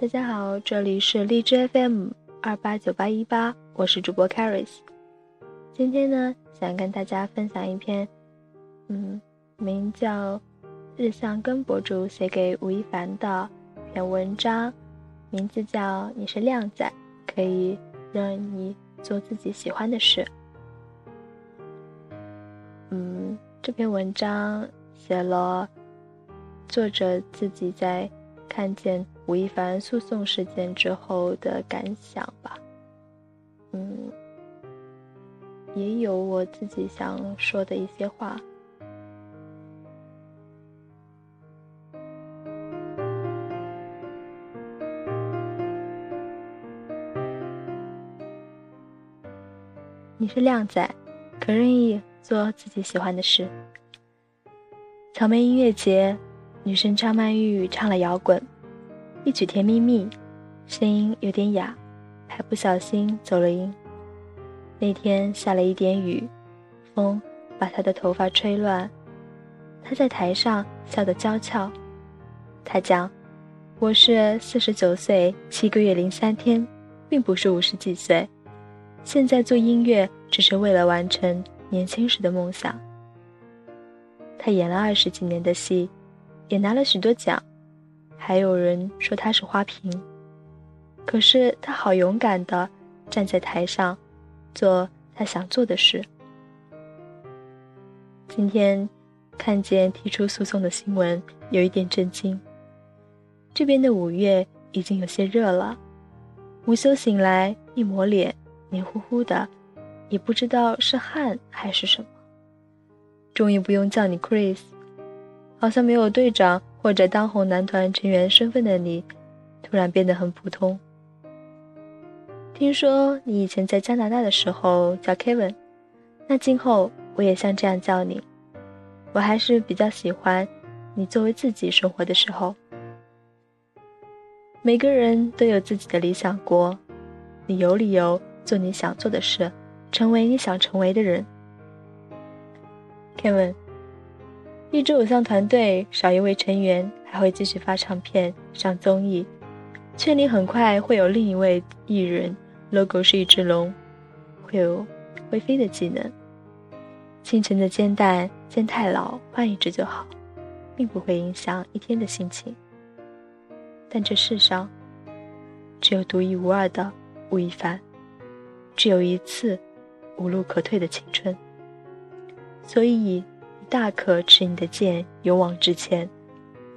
大家好，这里是荔枝 FM 二八九八一八，我是主播 Caris。今天呢，想跟大家分享一篇，嗯，名叫日向根博主写给吴亦凡的一篇文章，名字叫《你是靓仔，可以让你做自己喜欢的事》。嗯，这篇文章写了作者自己在。看见吴亦凡诉讼事件之后的感想吧，嗯，也有我自己想说的一些话。你是靓仔，可任意做自己喜欢的事。草莓音乐节。女生张曼玉唱了摇滚，一曲《甜蜜蜜》，声音有点哑，还不小心走了音。那天下了一点雨，风把他的头发吹乱。他在台上笑得娇俏。他讲：“我是四十九岁七个月零三天，并不是五十几岁。现在做音乐只是为了完成年轻时的梦想。”他演了二十几年的戏。也拿了许多奖，还有人说他是花瓶。可是他好勇敢的站在台上，做他想做的事。今天看见提出诉讼的新闻，有一点震惊。这边的五月已经有些热了，午休醒来一抹脸，黏糊糊的，也不知道是汗还是什么。终于不用叫你 Chris。好像没有队长或者当红男团成员身份的你，突然变得很普通。听说你以前在加拿大的时候叫 Kevin，那今后我也像这样叫你。我还是比较喜欢你作为自己生活的时候。每个人都有自己的理想国，你有理由做你想做的事，成为你想成为的人。Kevin。一支偶像团队少一位成员，还会继续发唱片、上综艺，圈里很快会有另一位艺人，logo 是一只龙，会有会飞的技能。清晨的煎蛋煎太老，换一只就好，并不会影响一天的心情。但这世上，只有独一无二的吴亦凡，只有一次无路可退的青春，所以。大可持你的剑，勇往直前，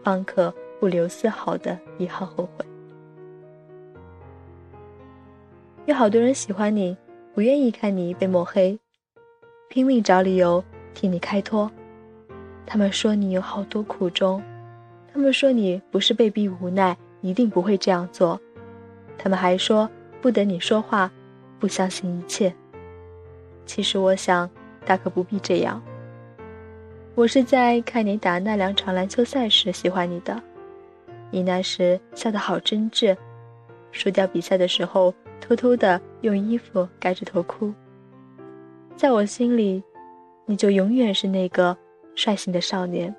方可不留丝毫的遗憾后悔。有好多人喜欢你，不愿意看你被抹黑，拼命找理由替你开脱。他们说你有好多苦衷，他们说你不是被逼无奈，一定不会这样做。他们还说不等你说话，不相信一切。其实我想，大可不必这样。我是在看你打那两场篮球赛时喜欢你的，你那时笑得好真挚，输掉比赛的时候偷偷的用衣服盖着头哭。在我心里，你就永远是那个率性的少年，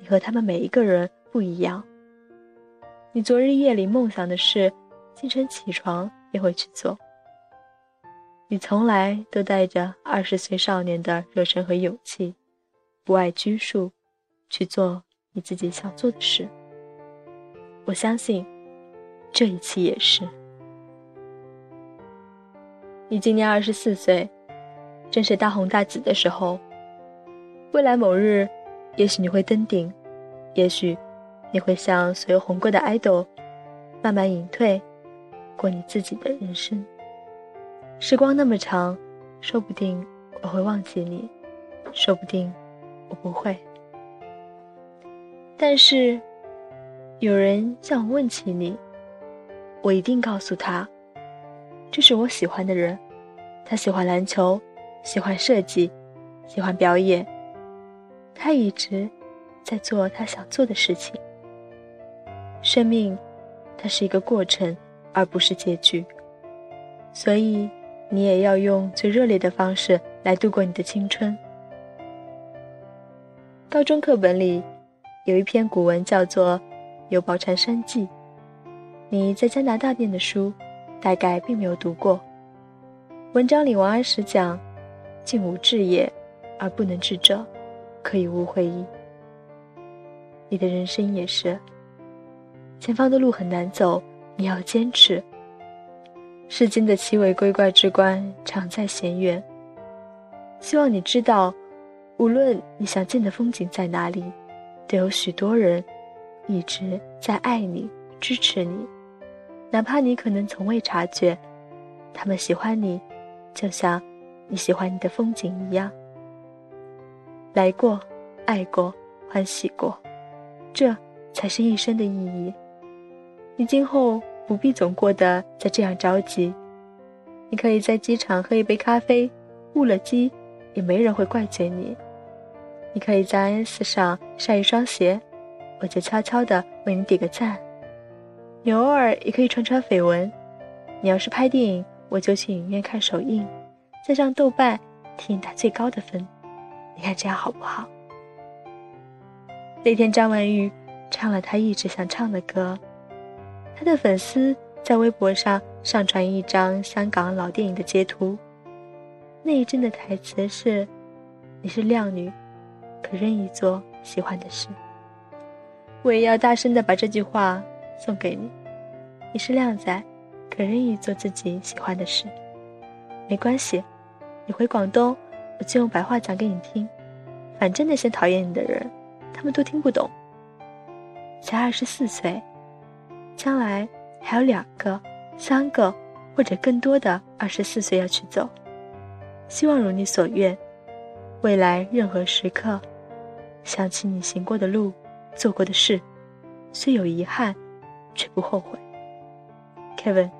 你和他们每一个人不一样。你昨日夜里梦想的事，清晨起床也会去做。你从来都带着二十岁少年的热忱和勇气。不爱拘束，去做你自己想做的事。我相信，这一期也是。你今年二十四岁，正是大红大紫的时候。未来某日，也许你会登顶，也许你会像所有红过的爱豆，慢慢隐退，过你自己的人生。时光那么长，说不定我会忘记你，说不定。我不会，但是有人向我问起你，我一定告诉他，这是我喜欢的人，他喜欢篮球，喜欢设计，喜欢表演，他一直在做他想做的事情。生命，它是一个过程，而不是结局，所以你也要用最热烈的方式来度过你的青春。高中课本里有一篇古文，叫做《游宝禅山记》。你在加拿大念的书，大概并没有读过。文章里王安石讲：“静无志也，而不能致者，可以无悔矣。”你的人生也是，前方的路很难走，你要坚持。世间的奇伟归怪之关，常在险远。希望你知道，无论你想见的风景在哪里，都有许多人一直在爱你、支持你，哪怕你可能从未察觉，他们喜欢你，就像你喜欢你的风景一样。来过，爱过，欢喜过，这才是一生的意义。你今后不必总过得在这样着急，你可以在机场喝一杯咖啡，误了机。也没人会怪罪你。你可以在 ins 上晒一双鞋，我就悄悄的为你点个赞。你偶尔也可以传传绯闻。你要是拍电影，我就去影院看首映，再上豆瓣替你打最高的分。你看这样好不好？那天张曼玉唱了她一直想唱的歌，她的粉丝在微博上上传一张香港老电影的截图。那一阵的台词是：“你是靓女，可任意做喜欢的事。”我也要大声的把这句话送给你：“你是靓仔，可任意做自己喜欢的事。”没关系，你回广东，我就用白话讲给你听。反正那些讨厌你的人，他们都听不懂。才二十四岁，将来还有两个、三个或者更多的二十四岁要去走。希望如你所愿，未来任何时刻，想起你行过的路，做过的事，虽有遗憾，却不后悔。Kevin，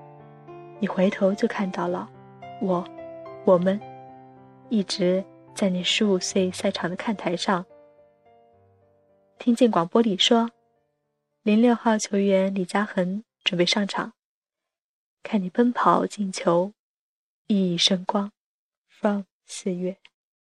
你回头就看到了，我，我们，一直在你十五岁赛场的看台上，听见广播里说，零六号球员李嘉恒准备上场，看你奔跑进球，熠熠生光。from 四月。